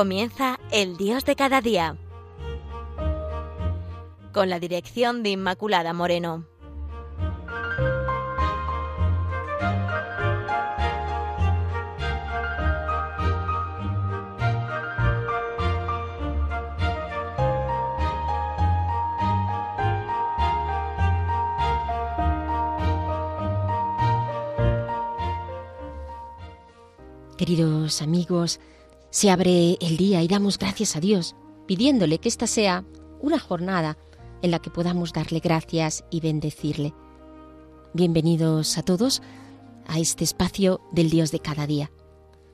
Comienza el Dios de cada día. Con la dirección de Inmaculada Moreno. Queridos amigos, se abre el día y damos gracias a Dios, pidiéndole que esta sea una jornada en la que podamos darle gracias y bendecirle. Bienvenidos a todos a este espacio del Dios de cada día.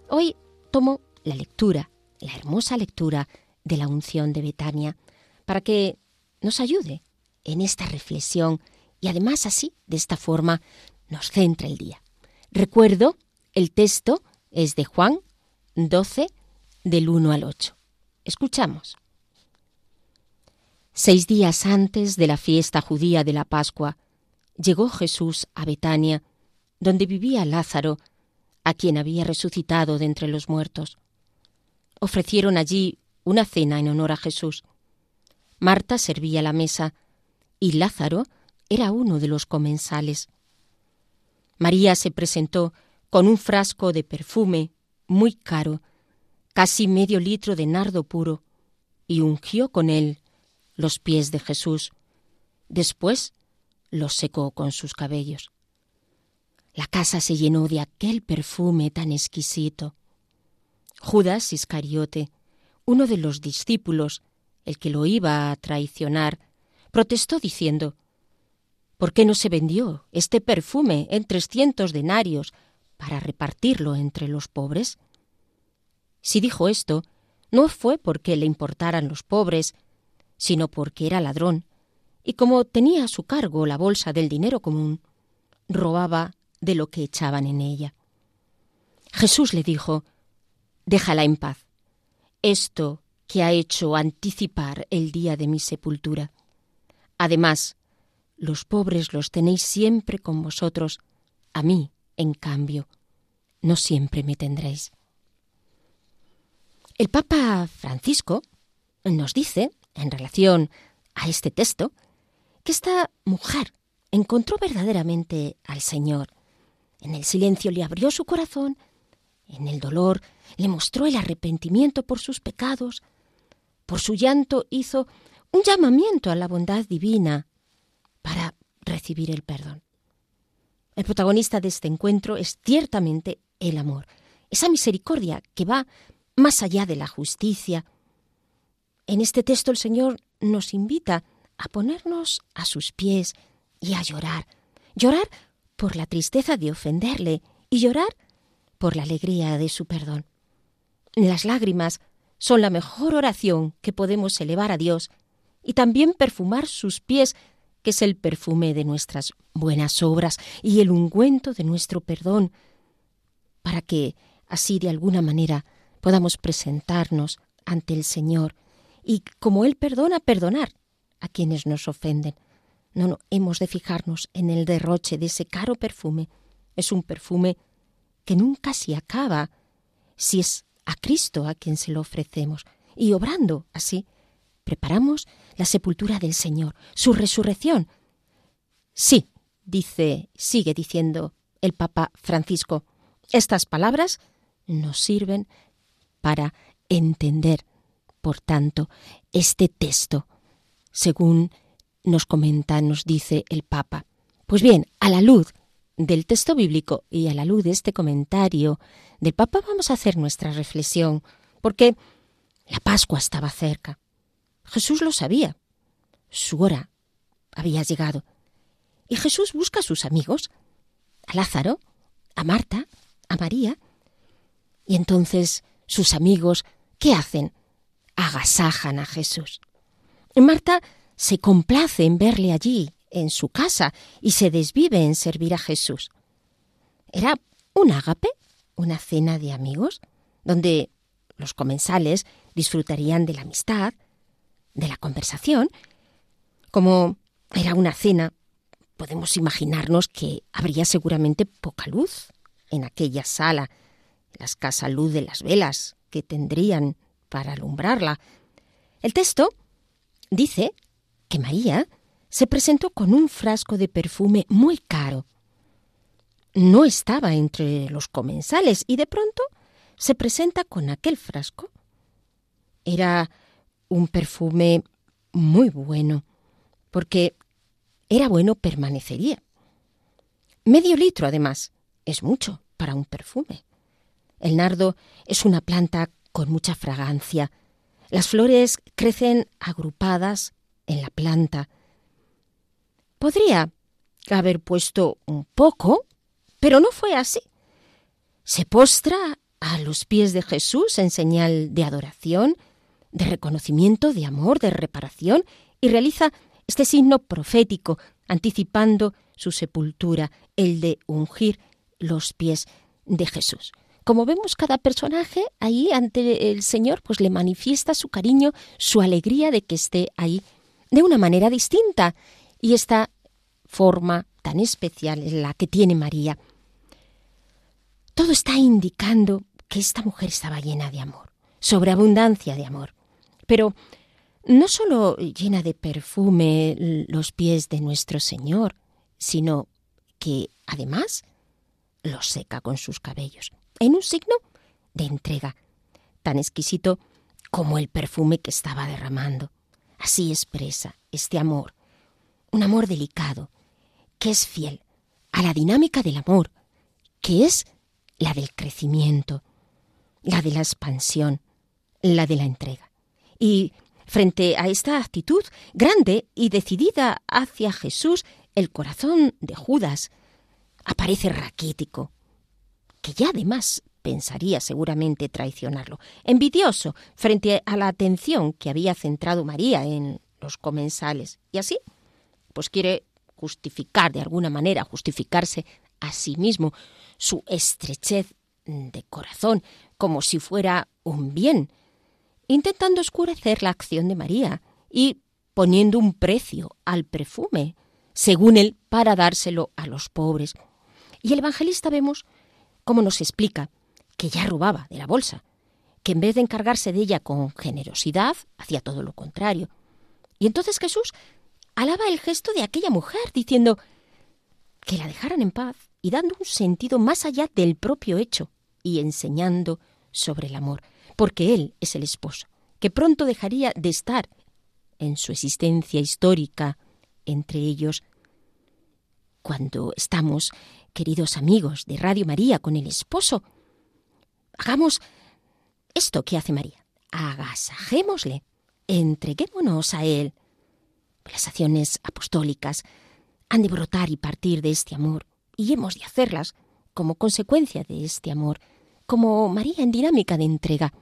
Hoy tomo la lectura, la hermosa lectura de la unción de Betania, para que nos ayude en esta reflexión y además así, de esta forma, nos centra el día. Recuerdo el texto es de Juan 12, del 1 al 8. Escuchamos. Seis días antes de la fiesta judía de la Pascua, llegó Jesús a Betania, donde vivía Lázaro, a quien había resucitado de entre los muertos. Ofrecieron allí una cena en honor a Jesús. Marta servía la mesa y Lázaro era uno de los comensales. María se presentó con un frasco de perfume muy caro, casi medio litro de nardo puro, y ungió con él los pies de Jesús. Después los secó con sus cabellos. La casa se llenó de aquel perfume tan exquisito. Judas Iscariote, uno de los discípulos, el que lo iba a traicionar, protestó diciendo ¿Por qué no se vendió este perfume en trescientos denarios para repartirlo entre los pobres? Si dijo esto, no fue porque le importaran los pobres, sino porque era ladrón, y como tenía a su cargo la bolsa del dinero común, robaba de lo que echaban en ella. Jesús le dijo, Déjala en paz. Esto que ha hecho anticipar el día de mi sepultura. Además, los pobres los tenéis siempre con vosotros, a mí en cambio, no siempre me tendréis. El Papa Francisco nos dice, en relación a este texto, que esta mujer encontró verdaderamente al Señor. En el silencio le abrió su corazón, en el dolor le mostró el arrepentimiento por sus pecados, por su llanto hizo un llamamiento a la bondad divina para recibir el perdón. El protagonista de este encuentro es ciertamente el amor, esa misericordia que va más allá de la justicia. En este texto el Señor nos invita a ponernos a sus pies y a llorar. Llorar por la tristeza de ofenderle y llorar por la alegría de su perdón. Las lágrimas son la mejor oración que podemos elevar a Dios y también perfumar sus pies que es el perfume de nuestras buenas obras y el ungüento de nuestro perdón, para que así de alguna manera podamos presentarnos ante el Señor y como Él perdona, perdonar a quienes nos ofenden. No, no, hemos de fijarnos en el derroche de ese caro perfume. Es un perfume que nunca se acaba si es a Cristo a quien se lo ofrecemos. Y obrando así, preparamos la sepultura del Señor, su resurrección. Sí, dice, sigue diciendo el Papa Francisco, estas palabras nos sirven para entender, por tanto, este texto, según nos comenta, nos dice el Papa. Pues bien, a la luz del texto bíblico y a la luz de este comentario del Papa vamos a hacer nuestra reflexión, porque la Pascua estaba cerca. Jesús lo sabía. Su hora había llegado. Y Jesús busca a sus amigos, a Lázaro, a Marta, a María. Y entonces sus amigos, ¿qué hacen? Agasajan a Jesús. Marta se complace en verle allí, en su casa, y se desvive en servir a Jesús. Era un ágape, una cena de amigos, donde los comensales disfrutarían de la amistad, de la conversación. Como era una cena, podemos imaginarnos que habría seguramente poca luz en aquella sala, la escasa luz de las velas que tendrían para alumbrarla. El texto dice que María se presentó con un frasco de perfume muy caro. No estaba entre los comensales y de pronto se presenta con aquel frasco. Era un perfume muy bueno, porque era bueno permanecería. Medio litro, además, es mucho para un perfume. El nardo es una planta con mucha fragancia. Las flores crecen agrupadas en la planta. Podría haber puesto un poco, pero no fue así. Se postra a los pies de Jesús en señal de adoración, de reconocimiento, de amor, de reparación, y realiza este signo profético, anticipando su sepultura, el de ungir los pies de Jesús. Como vemos, cada personaje ahí ante el Señor, pues le manifiesta su cariño, su alegría de que esté ahí de una manera distinta. Y esta forma tan especial es la que tiene María. Todo está indicando que esta mujer estaba llena de amor, sobreabundancia de amor. Pero no solo llena de perfume los pies de nuestro Señor, sino que además los seca con sus cabellos, en un signo de entrega, tan exquisito como el perfume que estaba derramando. Así expresa este amor, un amor delicado, que es fiel a la dinámica del amor, que es la del crecimiento, la de la expansión, la de la entrega. Y frente a esta actitud grande y decidida hacia Jesús, el corazón de Judas aparece raquítico, que ya además pensaría seguramente traicionarlo, envidioso frente a la atención que había centrado María en los comensales, y así, pues quiere justificar de alguna manera, justificarse a sí mismo su estrechez de corazón, como si fuera un bien, intentando oscurecer la acción de María y poniendo un precio al perfume, según él, para dárselo a los pobres. Y el evangelista vemos cómo nos explica que ya robaba de la bolsa, que en vez de encargarse de ella con generosidad, hacía todo lo contrario. Y entonces Jesús alaba el gesto de aquella mujer, diciendo que la dejaran en paz y dando un sentido más allá del propio hecho y enseñando sobre el amor, porque Él es el esposo, que pronto dejaría de estar en su existencia histórica entre ellos. Cuando estamos, queridos amigos de Radio María, con el esposo, hagamos esto que hace María. Agasajémosle, entreguémonos a Él. Las acciones apostólicas han de brotar y partir de este amor, y hemos de hacerlas como consecuencia de este amor, como María en dinámica de entrega.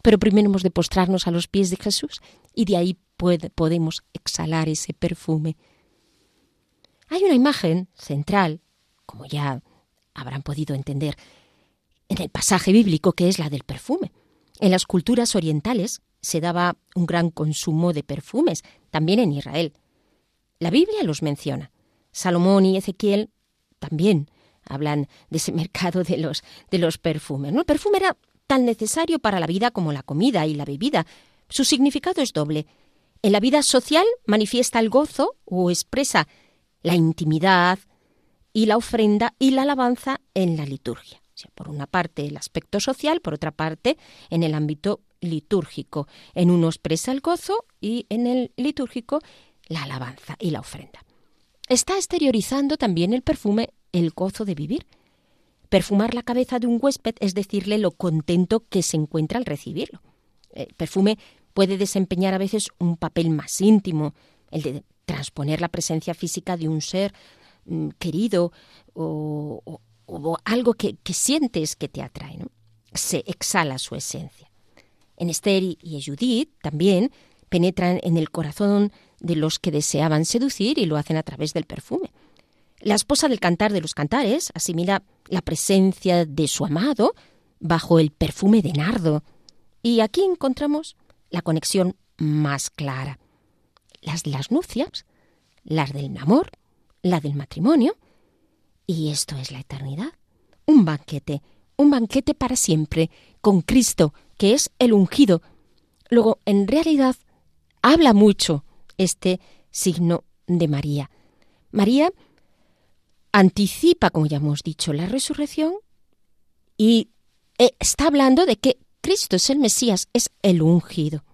Pero primero hemos de postrarnos a los pies de Jesús y de ahí podemos exhalar ese perfume. Hay una imagen central, como ya habrán podido entender, en el pasaje bíblico que es la del perfume. En las culturas orientales se daba un gran consumo de perfumes, también en Israel. La Biblia los menciona. Salomón y Ezequiel también hablan de ese mercado de los, de los perfumes. El perfume era tan necesario para la vida como la comida y la bebida. Su significado es doble. En la vida social manifiesta el gozo o expresa la intimidad y la ofrenda y la alabanza en la liturgia. Por una parte el aspecto social, por otra parte en el ámbito litúrgico. En uno expresa el gozo y en el litúrgico la alabanza y la ofrenda. Está exteriorizando también el perfume el gozo de vivir. Perfumar la cabeza de un huésped es decirle lo contento que se encuentra al recibirlo. El perfume puede desempeñar a veces un papel más íntimo, el de transponer la presencia física de un ser querido o, algo que, sientes que te atrae. Se exhala su esencia. En Esther y Judith también penetran en el corazón de los que deseaban seducir y lo hacen a través del perfume. La esposa del cantar de los cantares asimila la presencia de su amado bajo el perfume de nardo. Y aquí encontramos la conexión más clara. Las de las nupcias, las del amor, la del matrimonio. Y esto es la eternidad. Un banquete, un banquete para siempre, con Cristo, que es el ungido, Luego, en realidad, habla mucho este signo de María. María anticipa, como ya hemos dicho, la resurrección y eh, está hablando de que Cristo es el Mesías, es el ungido.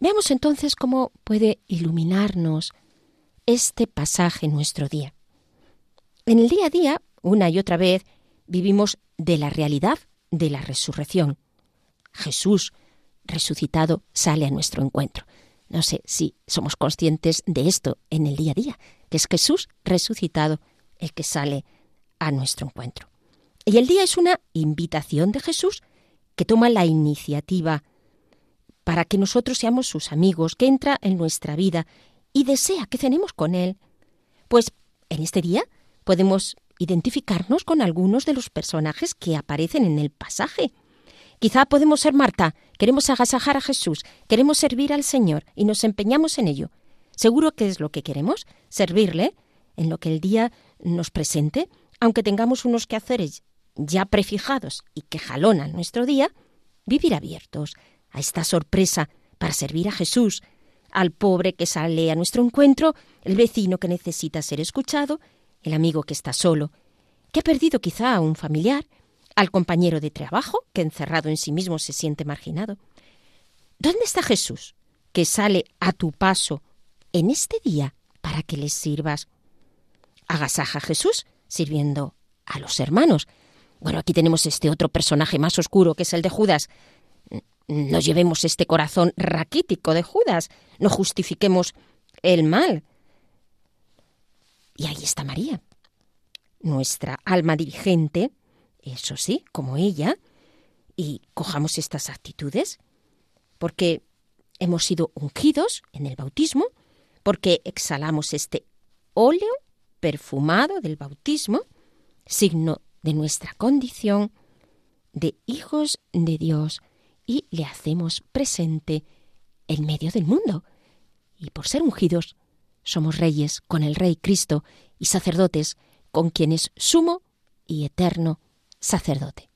Veamos entonces cómo puede iluminarnos este pasaje en nuestro día. En el día a día, una y otra vez, vivimos de la realidad de la resurrección. Jesús resucitado sale a nuestro encuentro. No sé si somos conscientes de esto en el día a día, que es Jesús resucitado el que sale a nuestro encuentro. Y el día es una invitación de Jesús que toma la iniciativa para que nosotros seamos sus amigos, que entra en nuestra vida y desea que cenemos con Él. Pues en este día podemos identificarnos con algunos de los personajes que aparecen en el pasaje. Quizá podemos ser Marta, queremos agasajar a Jesús, queremos servir al Señor y nos empeñamos en ello. Seguro que es lo que queremos, servirle en lo que el día nos presente, aunque tengamos unos quehaceres ya prefijados y que jalonan nuestro día, vivir abiertos a esta sorpresa para servir a Jesús, al pobre que sale a nuestro encuentro, el vecino que necesita ser escuchado, el amigo que está solo, que ha perdido quizá a un familiar, al compañero de trabajo, que encerrado en sí mismo se siente marginado. ¿Dónde está Jesús, que sale a tu paso en este día para que les sirvas? Agasaja a Jesús sirviendo a los hermanos. Bueno, aquí tenemos este otro personaje más oscuro, que es el de Judas. No llevemos este corazón raquítico de Judas, no justifiquemos el mal. Y ahí está María, nuestra alma dirigente, eso sí, como ella, y cojamos estas actitudes, porque hemos sido ungidos en el bautismo, porque exhalamos este óleo perfumado del bautismo, signo de nuestra condición de hijos de Dios, y le hacemos presente en medio del mundo. Y por ser ungidos, somos reyes con el Rey Cristo y sacerdotes con quien es sumo y eterno sacerdote.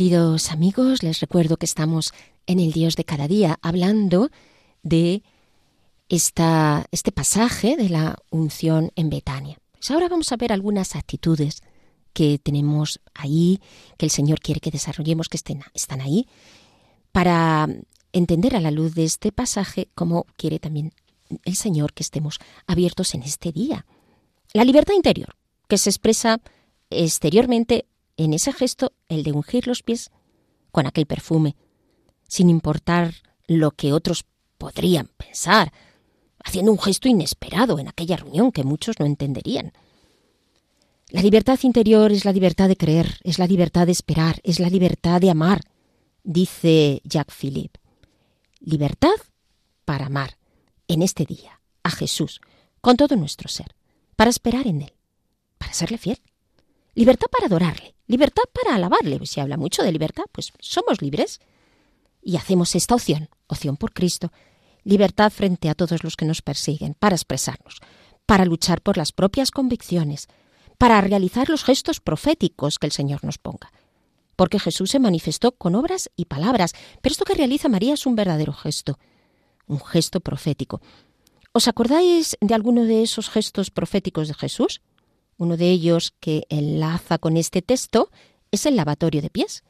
Queridos amigos, les recuerdo que estamos en el Dios de cada día hablando de esta, este pasaje de la unción en Betania. Pues ahora vamos a ver algunas actitudes que tenemos ahí, que el Señor quiere que desarrollemos, que estén, están ahí, para entender a la luz de este pasaje cómo quiere también el Señor que estemos abiertos en este día. La libertad interior, que se expresa exteriormente en ese gesto el de ungir los pies con aquel perfume, sin importar lo que otros podrían pensar, haciendo un gesto inesperado en aquella reunión que muchos no entenderían. La libertad interior es la libertad de creer, es la libertad de esperar, es la libertad de amar, dice Jacques Philippe. Libertad para amar en este día a Jesús con todo nuestro ser, para esperar en Él, para serle fiel. Libertad para adorarle, libertad para alabarle. Si habla mucho de libertad, pues somos libres. Y hacemos esta opción, opción por Cristo, libertad frente a todos los que nos persiguen, para expresarnos, para luchar por las propias convicciones, para realizar los gestos proféticos que el Señor nos ponga. Porque Jesús se manifestó con obras y palabras, pero esto que realiza María es un verdadero gesto, un gesto profético. ¿Os acordáis de alguno de esos gestos proféticos de Jesús? Uno de ellos que enlaza con este texto es el lavatorio de pies.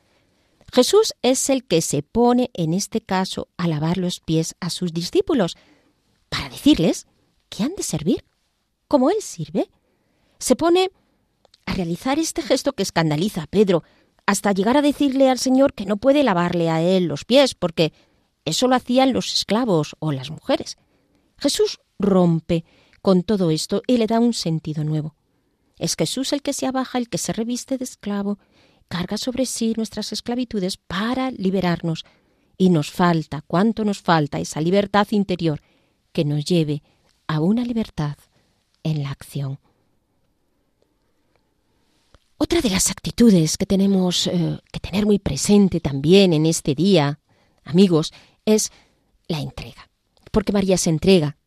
Jesús es el que se pone en este caso a lavar los pies a sus discípulos para decirles que han de servir como Él sirve. Se pone a realizar este gesto que escandaliza a Pedro, hasta llegar a decirle al Señor que no puede lavarle a Él los pies, porque eso lo hacían los esclavos o las mujeres. Jesús rompe con todo esto y le da un sentido nuevo. Es Jesús el que se abaja, el que se reviste de esclavo, carga sobre sí nuestras esclavitudes para liberarnos. Y nos falta, cuánto nos falta esa libertad interior que nos lleve a una libertad en la acción. Otra de las actitudes que tenemos eh, que tener muy presente también en este día, amigos, es la entrega. Porque María se entrega,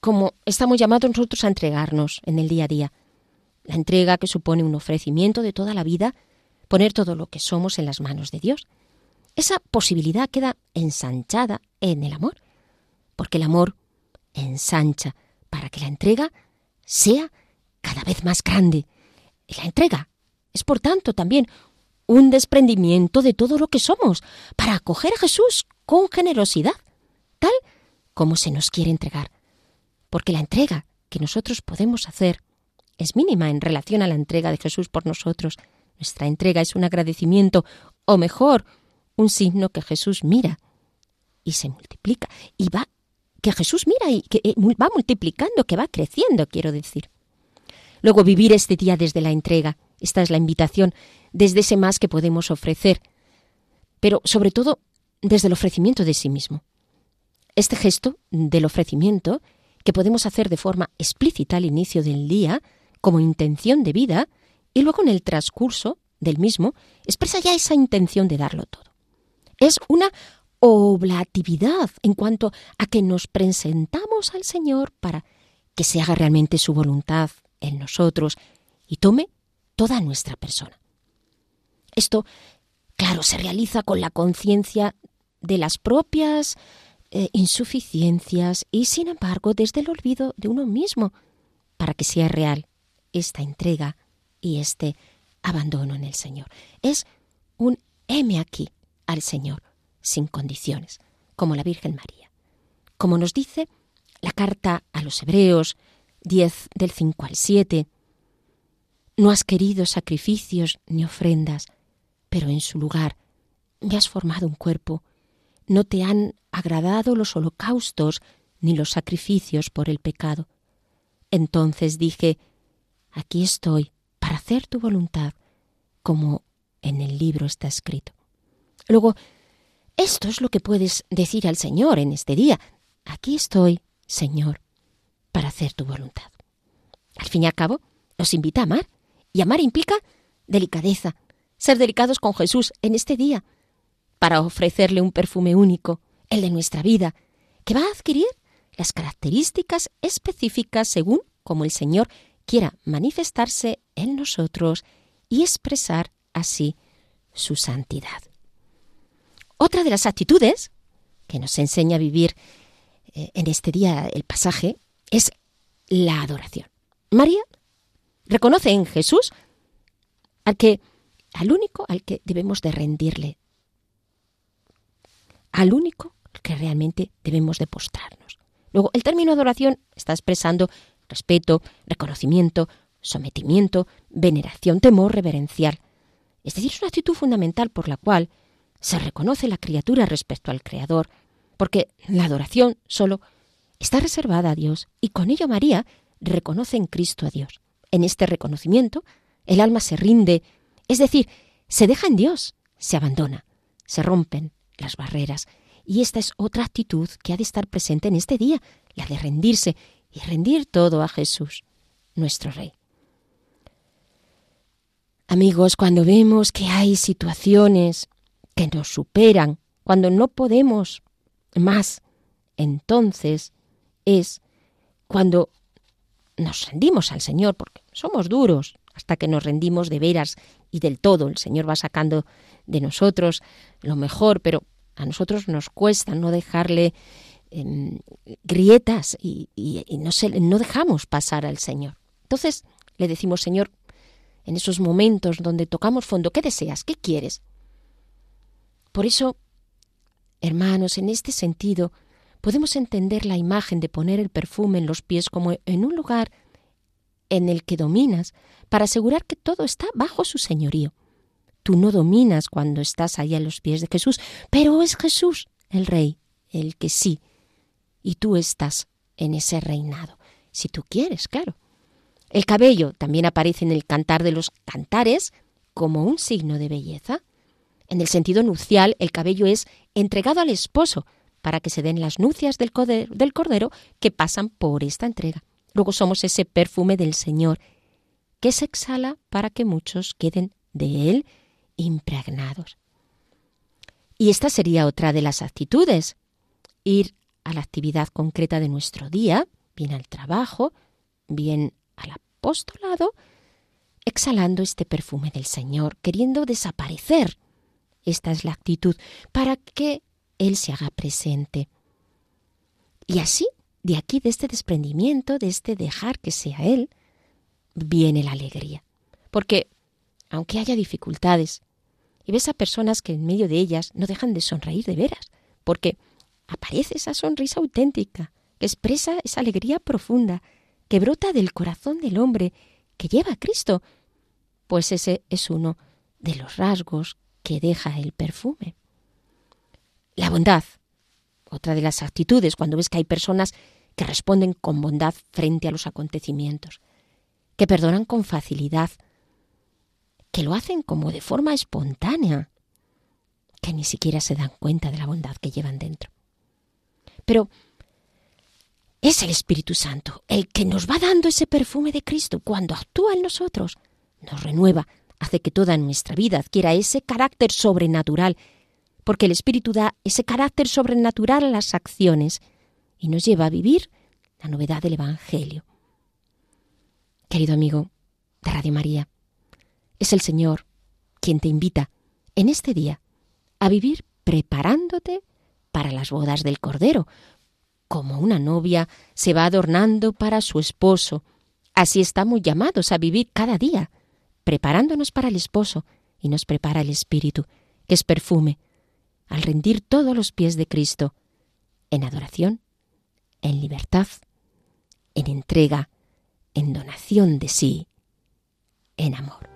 como estamos llamados nosotros a entregarnos en el día a día. La entrega que supone un ofrecimiento de toda la vida poner todo lo que somos en las manos de Dios. Esa posibilidad queda ensanchada en el amor, porque el amor ensancha para que la entrega sea cada vez más grande. La entrega es, por tanto, también un desprendimiento de todo lo que somos para acoger a Jesús con generosidad, tal como se nos quiere entregar. Porque la entrega que nosotros podemos hacer es mínima en relación a la entrega de Jesús por nosotros. Nuestra entrega es un agradecimiento, o mejor, un signo que Jesús mira y se multiplica y va que Jesús mira y que eh, va multiplicando, que va creciendo, quiero decir. Luego vivir este día desde la entrega, esta es la invitación, desde ese más que podemos ofrecer, pero sobre todo desde el ofrecimiento de sí mismo. Este gesto del ofrecimiento, que podemos hacer de forma explícita al inicio del día, como intención de vida, y luego en el transcurso del mismo expresa ya esa intención de darlo todo. Es una oblatividad en cuanto a que nos presentamos al Señor para que se haga realmente su voluntad en nosotros y tome toda nuestra persona. Esto, claro, se realiza con la conciencia de las propias eh, insuficiencias y, sin embargo, desde el olvido de uno mismo, para que sea real esta entrega y este abandono en el Señor. Es un heme aquí al Señor, sin condiciones, como la Virgen María. Como nos dice la carta a los Hebreos 10 del 5 al 7, no has querido sacrificios ni ofrendas, pero en su lugar me has formado un cuerpo. No te han agradado los holocaustos ni los sacrificios por el pecado. Entonces dije, aquí estoy, para hacer tu voluntad, como en el libro está escrito. Luego, esto es lo que puedes decir al Señor en este día. Aquí estoy, Señor, para hacer tu voluntad. Al fin y al cabo, nos invita a amar, y amar implica delicadeza, ser delicados con Jesús en este día, para ofrecerle un perfume único, el de nuestra vida, que va a adquirir las características específicas según como el Señor quiera manifestarse en nosotros y expresar así su santidad. Otra de las actitudes que nos enseña a vivir eh, en este día el pasaje es la adoración. María reconoce en Jesús al que al único al que debemos de rendirle, al único que realmente debemos de postrarnos. Luego, el término adoración está expresando respeto, reconocimiento, sometimiento, veneración, temor reverencial. Es decir, es una actitud fundamental por la cual se reconoce la criatura respecto al Creador, porque la adoración solo está reservada a Dios y con ello María reconoce en Cristo a Dios. En este reconocimiento, el alma se rinde, es decir, se deja en Dios, se abandona, se rompen las barreras. Y esta es otra actitud que ha de estar presente en este día, la de rendirse y rendir todo a Jesús, nuestro Rey. Amigos, cuando vemos que hay situaciones que nos superan, cuando no podemos más, entonces es cuando nos rendimos al Señor, porque somos duros, hasta que nos rendimos de veras y del todo. El Señor va sacando de nosotros lo mejor, pero a nosotros nos cuesta no dejarle grietas y, no, no dejamos pasar al Señor. Entonces le decimos, Señor, en esos momentos donde tocamos fondo, ¿qué deseas? ¿Qué quieres? Por eso, hermanos, en este sentido, podemos entender la imagen de poner el perfume en los pies como en un lugar en el que dominas para asegurar que todo está bajo su señorío. Tú no dominas cuando estás ahí a los pies de Jesús, pero es Jesús el Rey, el que sí, y tú estás en ese reinado, si tú quieres, claro. El cabello también aparece en el cantar de los cantares como un signo de belleza. En el sentido nupcial, el cabello es entregado al esposo para que se den las nupcias del cordero que pasan por esta entrega. Luego somos ese perfume del Señor que se exhala para que muchos queden de Él impregnados. Y esta sería otra de las actitudes, ir a la actividad concreta de nuestro día, bien al trabajo, bien al apostolado, exhalando este perfume del Señor, queriendo desaparecer. Esta es la actitud para que Él se haga presente. Y así de aquí, de este desprendimiento, de este dejar que sea Él, viene la alegría. Porque, aunque haya dificultades, y ves a personas que en medio de ellas no dejan de sonreír de veras, porque aparece esa sonrisa auténtica, que expresa esa alegría profunda, que brota del corazón del hombre, que lleva a Cristo, pues ese es uno de los rasgos que deja el perfume. La bondad, otra de las actitudes, cuando ves que hay personas que responden con bondad frente a los acontecimientos, que perdonan con facilidad, que lo hacen como de forma espontánea, que ni siquiera se dan cuenta de la bondad que llevan dentro. Pero es el Espíritu Santo el que nos va dando ese perfume de Cristo cuando actúa en nosotros, nos renueva, hace que toda nuestra vida adquiera ese carácter sobrenatural, porque el Espíritu da ese carácter sobrenatural a las acciones y nos lleva a vivir la novedad del Evangelio. Querido amigo de Radio María, es el Señor quien te invita en este día a vivir preparándote para las bodas del Cordero, como una novia se va adornando para su esposo. Así estamos llamados a vivir cada día, preparándonos para el esposo, y nos prepara el Espíritu, que es perfume, al rendir todos los pies de Cristo, en adoración en libertad, en entrega, en donación de sí, en amor.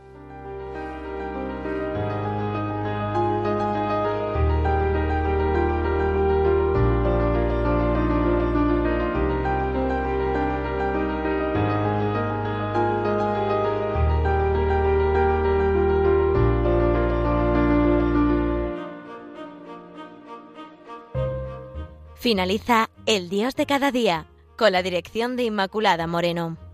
Finaliza El Dios de cada día con la dirección de Inmaculada Moreno.